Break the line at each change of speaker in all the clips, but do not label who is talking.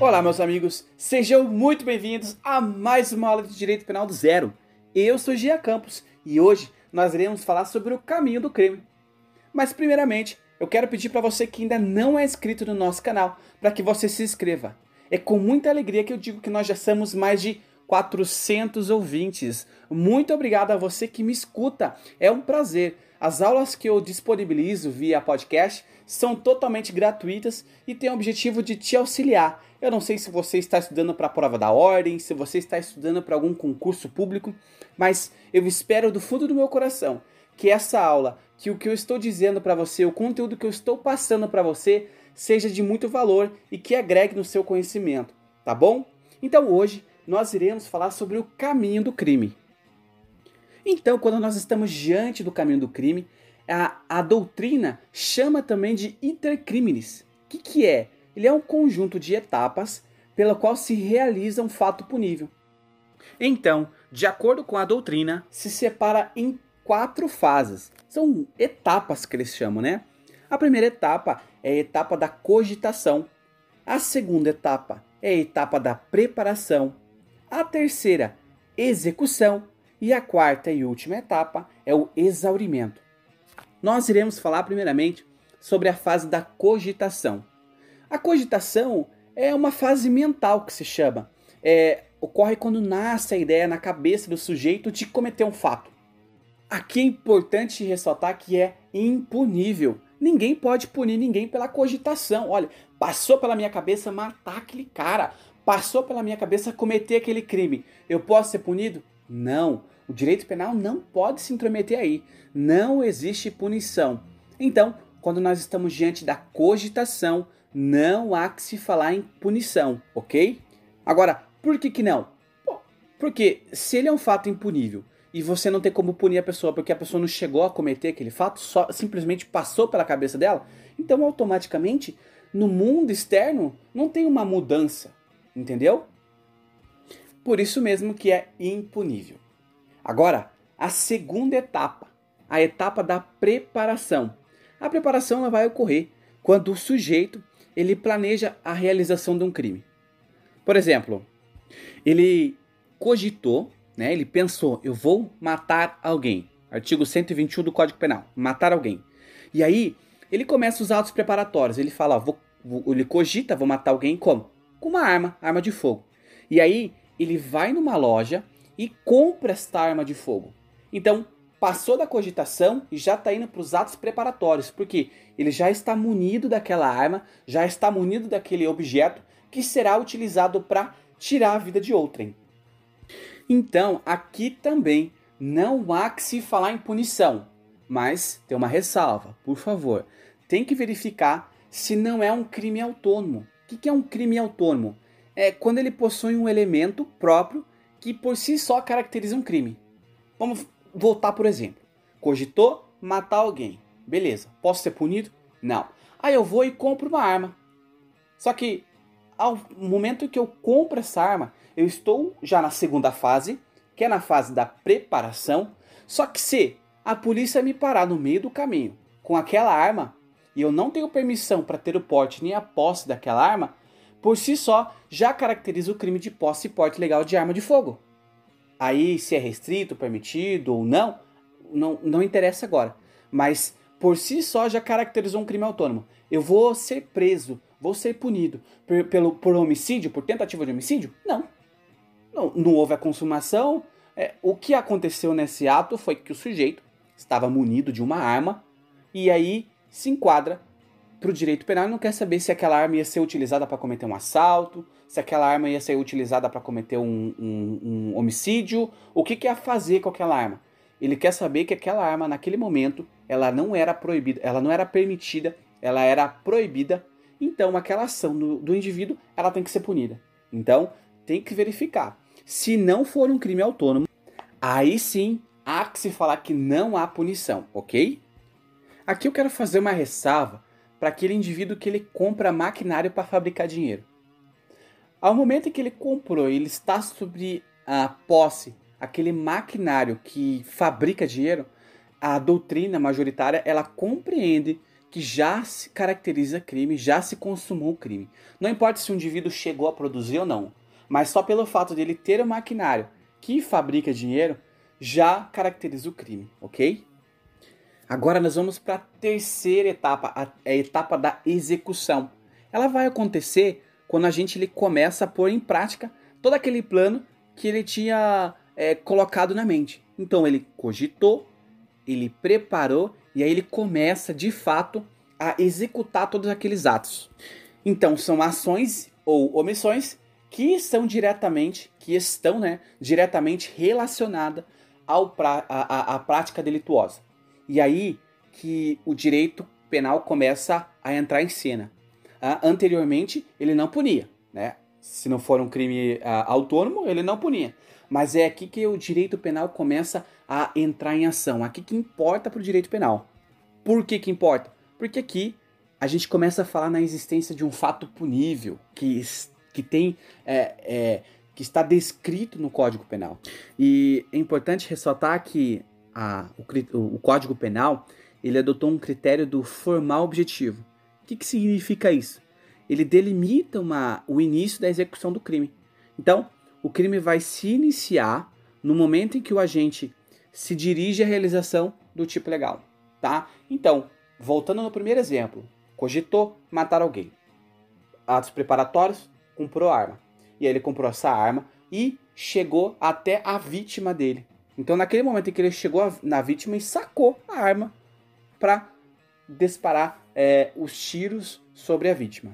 Olá, meus amigos, sejam muito bem-vindos a mais uma aula de Direito Penal do Zero. Eu sou Gia Campos e hoje nós iremos falar sobre o caminho do crime. Mas, primeiramente, eu quero pedir para você que ainda não é inscrito no nosso canal para que você se inscreva. É com muita alegria que eu digo que nós já somos mais de 400 ouvintes. Muito obrigado a você que me escuta. É um prazer. As aulas que eu disponibilizo via podcast são totalmente gratuitas e têm o objetivo de te auxiliar. Eu não sei se você está estudando para a prova da ordem, se você está estudando para algum concurso público, mas eu espero do fundo do meu coração que essa aula, que o que eu estou dizendo para você, o conteúdo que eu estou passando para você, seja de muito valor e que agregue no seu conhecimento, tá bom? Então hoje nós iremos falar sobre o caminho do crime. Então, quando nós estamos diante do caminho do crime, a, a doutrina chama também de intercriminis. O que, que é? Ele é um conjunto de etapas pela qual se realiza um fato punível. Então, de acordo com a doutrina, se separa em quatro fases. São etapas que eles chamam, né? A primeira etapa é a etapa da cogitação. A segunda etapa é a etapa da preparação. A terceira, execução. E a quarta e última etapa é o exaurimento. Nós iremos falar primeiramente sobre a fase da cogitação. A cogitação é uma fase mental que se chama. É, ocorre quando nasce a ideia na cabeça do sujeito de cometer um fato. Aqui é importante ressaltar que é impunível. Ninguém pode punir ninguém pela cogitação. Olha, passou pela minha cabeça matar aquele cara, passou pela minha cabeça cometer aquele crime. Eu posso ser punido? Não. O direito penal não pode se intrometer aí. Não existe punição. Então, quando nós estamos diante da cogitação, não há que se falar em punição, ok? Agora, por que, que não? porque se ele é um fato impunível e você não tem como punir a pessoa porque a pessoa não chegou a cometer aquele fato, só simplesmente passou pela cabeça dela, então automaticamente no mundo externo não tem uma mudança, entendeu? Por isso mesmo que é impunível. Agora, a segunda etapa, a etapa da preparação. A preparação ela vai ocorrer quando o sujeito ele planeja a realização de um crime. Por exemplo, ele cogitou, né, ele pensou, eu vou matar alguém. Artigo 121 do Código Penal, matar alguém. E aí, ele começa os atos preparatórios. Ele fala, ó, vou, vou, ele cogita, vou matar alguém como? Com uma arma, arma de fogo. E aí, ele vai numa loja e compra esta arma de fogo. Então, passou da cogitação e já está indo para os atos preparatórios, porque ele já está munido daquela arma, já está munido daquele objeto que será utilizado para tirar a vida de outrem. Então, aqui também não há que se falar em punição, mas tem uma ressalva, por favor. Tem que verificar se não é um crime autônomo. O que é um crime autônomo? É quando ele possui um elemento próprio que por si só caracteriza um crime. Vamos voltar por exemplo. Cogitou matar alguém. Beleza. Posso ser punido? Não. Aí eu vou e compro uma arma. Só que ao momento que eu compro essa arma, eu estou já na segunda fase, que é na fase da preparação. Só que se a polícia me parar no meio do caminho com aquela arma e eu não tenho permissão para ter o porte nem a posse daquela arma, por si só já caracteriza o crime de posse e porte legal de arma de fogo. Aí, se é restrito, permitido ou não, não, não interessa agora. Mas por si só já caracterizou um crime autônomo. Eu vou ser preso, vou ser punido por, pelo, por homicídio, por tentativa de homicídio? Não. Não, não houve a consumação. É, o que aconteceu nesse ato foi que o sujeito estava munido de uma arma e aí se enquadra para o direito penal não quer saber se aquela arma ia ser utilizada para cometer um assalto, se aquela arma ia ser utilizada para cometer um, um, um, homicídio, o que, que ia fazer com aquela arma. Ele quer saber que aquela arma, naquele momento, ela não era proibida, ela não era permitida, ela era proibida. Então, aquela ação do, do indivíduo, ela tem que ser punida. Então, tem que verificar. Se não for um crime autônomo, aí sim há que se falar que não há punição, ok? Aqui eu quero fazer uma ressalva para aquele indivíduo que ele compra maquinário para fabricar dinheiro. Ao momento em que ele comprou, ele está sobre a posse, aquele maquinário que fabrica dinheiro, a doutrina majoritária ela compreende que já se caracteriza crime, já se consumou o crime. Não importa se o indivíduo chegou a produzir ou não, mas só pelo fato de ele ter o maquinário que fabrica dinheiro já caracteriza o crime, ok? Agora nós vamos para a terceira etapa, a, a etapa da execução. Ela vai acontecer quando a gente ele começa a pôr em prática todo aquele plano que ele tinha é, colocado na mente. Então ele cogitou, ele preparou e aí ele começa de fato a executar todos aqueles atos. Então são ações ou omissões que são diretamente, que estão né, diretamente relacionadas a prática delituosa. E aí que o direito penal começa a entrar em cena. Ah, anteriormente ele não punia, né? Se não for um crime ah, autônomo, ele não punia. Mas é aqui que o direito penal começa a entrar em ação. Aqui que importa para o direito penal. Por que que importa? Porque aqui a gente começa a falar na existência de um fato punível que, que tem é, é, que está descrito no Código Penal. E é importante ressaltar que a, o, o, Código Penal ele adotou um critério do formal objetivo. O que, que significa isso? Ele delimita uma, o início da execução do crime. Então, o crime vai se iniciar no momento em que o agente se dirige à realização do tipo legal, tá? Então, voltando no primeiro exemplo, cogitou matar alguém. Atos preparatórios, comprou arma. E aí ele comprou essa arma e chegou até a vítima dele. Então, naquele momento em que ele chegou na vítima e sacou a arma para disparar é, os tiros sobre a vítima.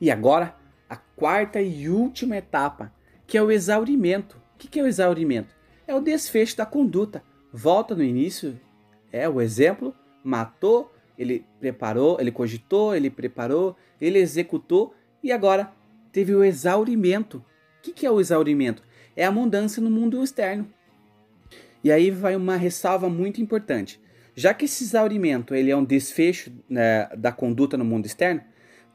E agora, a quarta e última etapa, que é o exaurimento. O que é o exaurimento? É o desfecho da conduta. Volta no início, é o exemplo, matou, ele preparou, ele cogitou, ele preparou, ele executou e agora teve o exaurimento. O que é o exaurimento? É a mudança no mundo externo. E aí vai uma ressalva muito importante. Já que esse exaurimento ele é um desfecho né, da conduta no mundo externo,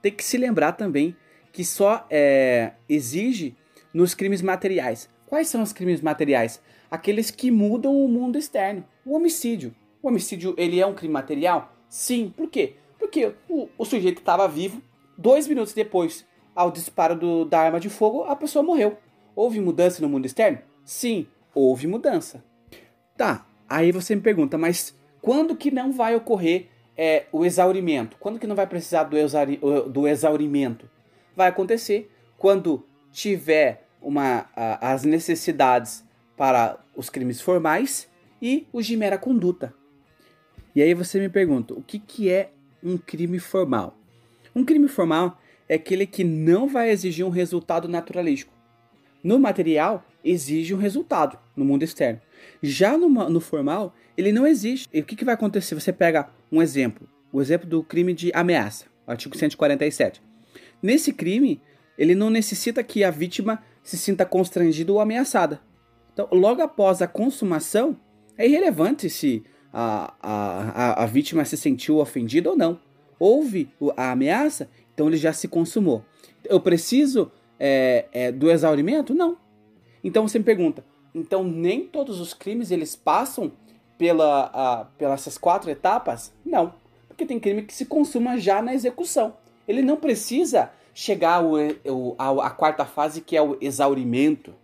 tem que se lembrar também que só é, exige nos crimes materiais. Quais são os crimes materiais? Aqueles que mudam o mundo externo. O homicídio. O homicídio ele é um crime material? Sim. Por quê? Porque o, o sujeito estava vivo, dois minutos depois, ao disparo do, da arma de fogo, a pessoa morreu. Houve mudança no mundo externo? Sim, houve mudança. Tá, aí você me pergunta, mas quando que não vai ocorrer é, o exaurimento? Quando que não vai precisar do, exauri do exaurimento? Vai acontecer quando tiver uma, a, as necessidades para os crimes formais e os de mera conduta. E aí você me pergunta, o que, que é um crime formal? Um crime formal é aquele que não vai exigir um resultado naturalístico. No material, exige um resultado no mundo externo. Já no, no formal, ele não existe. E o que, que vai acontecer? Você pega um exemplo, o exemplo do crime de ameaça, artigo 147. Nesse crime, ele não necessita que a vítima se sinta constrangida ou ameaçada. Então, logo após a consumação, é irrelevante se a, a, a, vítima se sentiu ofendida ou não. Houve a ameaça, então ele já se consumou. Eu preciso é, é, do exaurimento? Não. Então você me pergunta, então nem todos os crimes eles passam pela, a, pelas quatro etapas? Não, porque tem crime que se consuma já na execução. Ele não precisa chegar ao, ao, à quarta fase que é o exaurimento.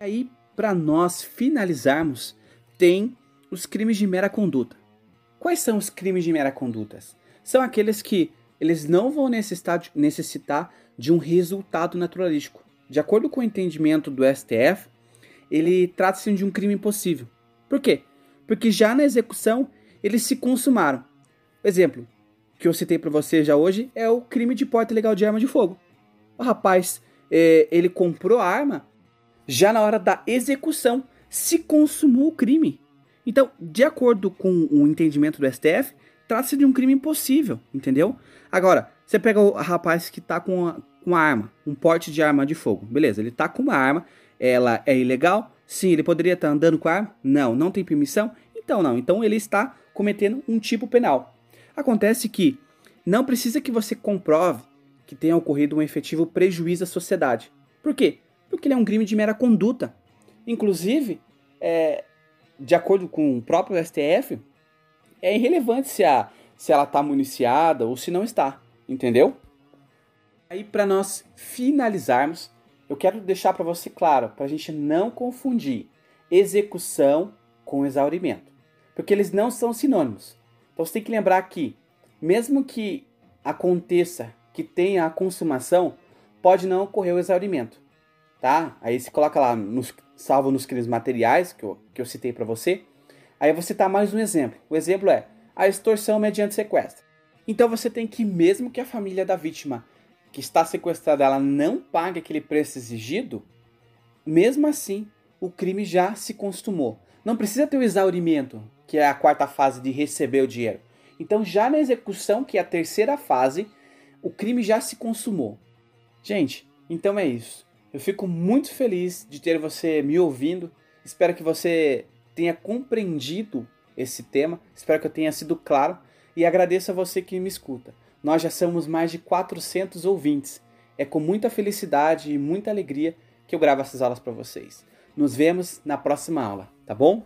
Aí, para nós finalizarmos, tem os crimes de mera conduta. Quais são os crimes de mera conduta? São aqueles que eles não vão necessitar necessitar de um resultado naturalístico. De acordo com o entendimento do STF, ele trata-se de um crime impossível. Por quê? Porque já na execução eles se consumaram. Exemplo que eu citei para você já hoje é o crime de porte ilegal de arma de fogo. O rapaz, é, ele comprou a arma já na hora da execução, se consumou o crime. Então, de acordo com o entendimento do STF, trata-se de um crime impossível, entendeu? Agora, você pega o rapaz que tá com a, com a arma, um porte de arma de fogo. Beleza, ele tá com uma arma, ela é ilegal? Sim, ele poderia estar tá andando com a arma? Não, não tem permissão? Então não, então ele está cometendo um tipo penal. Acontece que não precisa que você comprove que tenha ocorrido um efetivo prejuízo à sociedade. Por quê? Porque ele é um crime de mera conduta. Inclusive, é, de acordo com o próprio STF, é irrelevante se a, se ela está municiada ou se não está, entendeu? Aí para nós finalizarmos, eu quero deixar para você claro, para a gente não confundir execução com exaurimento, porque eles não são sinônimos. Então você tem que lembrar que, mesmo que aconteça que tenha a consumação, pode não ocorrer o exaurimento, tá? Aí você coloca lá, nos, salvo nos crimes materiais que eu, que eu citei para você. Aí você tá mais um exemplo. O exemplo é a extorsão mediante sequestro. Então você tem que, mesmo que a família da vítima que está sequestrada ela não pague aquele preço exigido, mesmo assim o crime já se consumou. Não precisa ter o exaurimento, que é a quarta fase de receber o dinheiro. Então, já na execução, que é a terceira fase, o crime já se consumou. Gente, então é isso. Eu fico muito feliz de ter você me ouvindo. Espero que você tenha compreendido esse tema. Espero que eu tenha sido claro e agradeço a você que me escuta. Nós já somos mais de 400 ouvintes. É com muita felicidade e muita alegria que eu gravo essas aulas para vocês. Nos vemos na próxima aula, tá bom?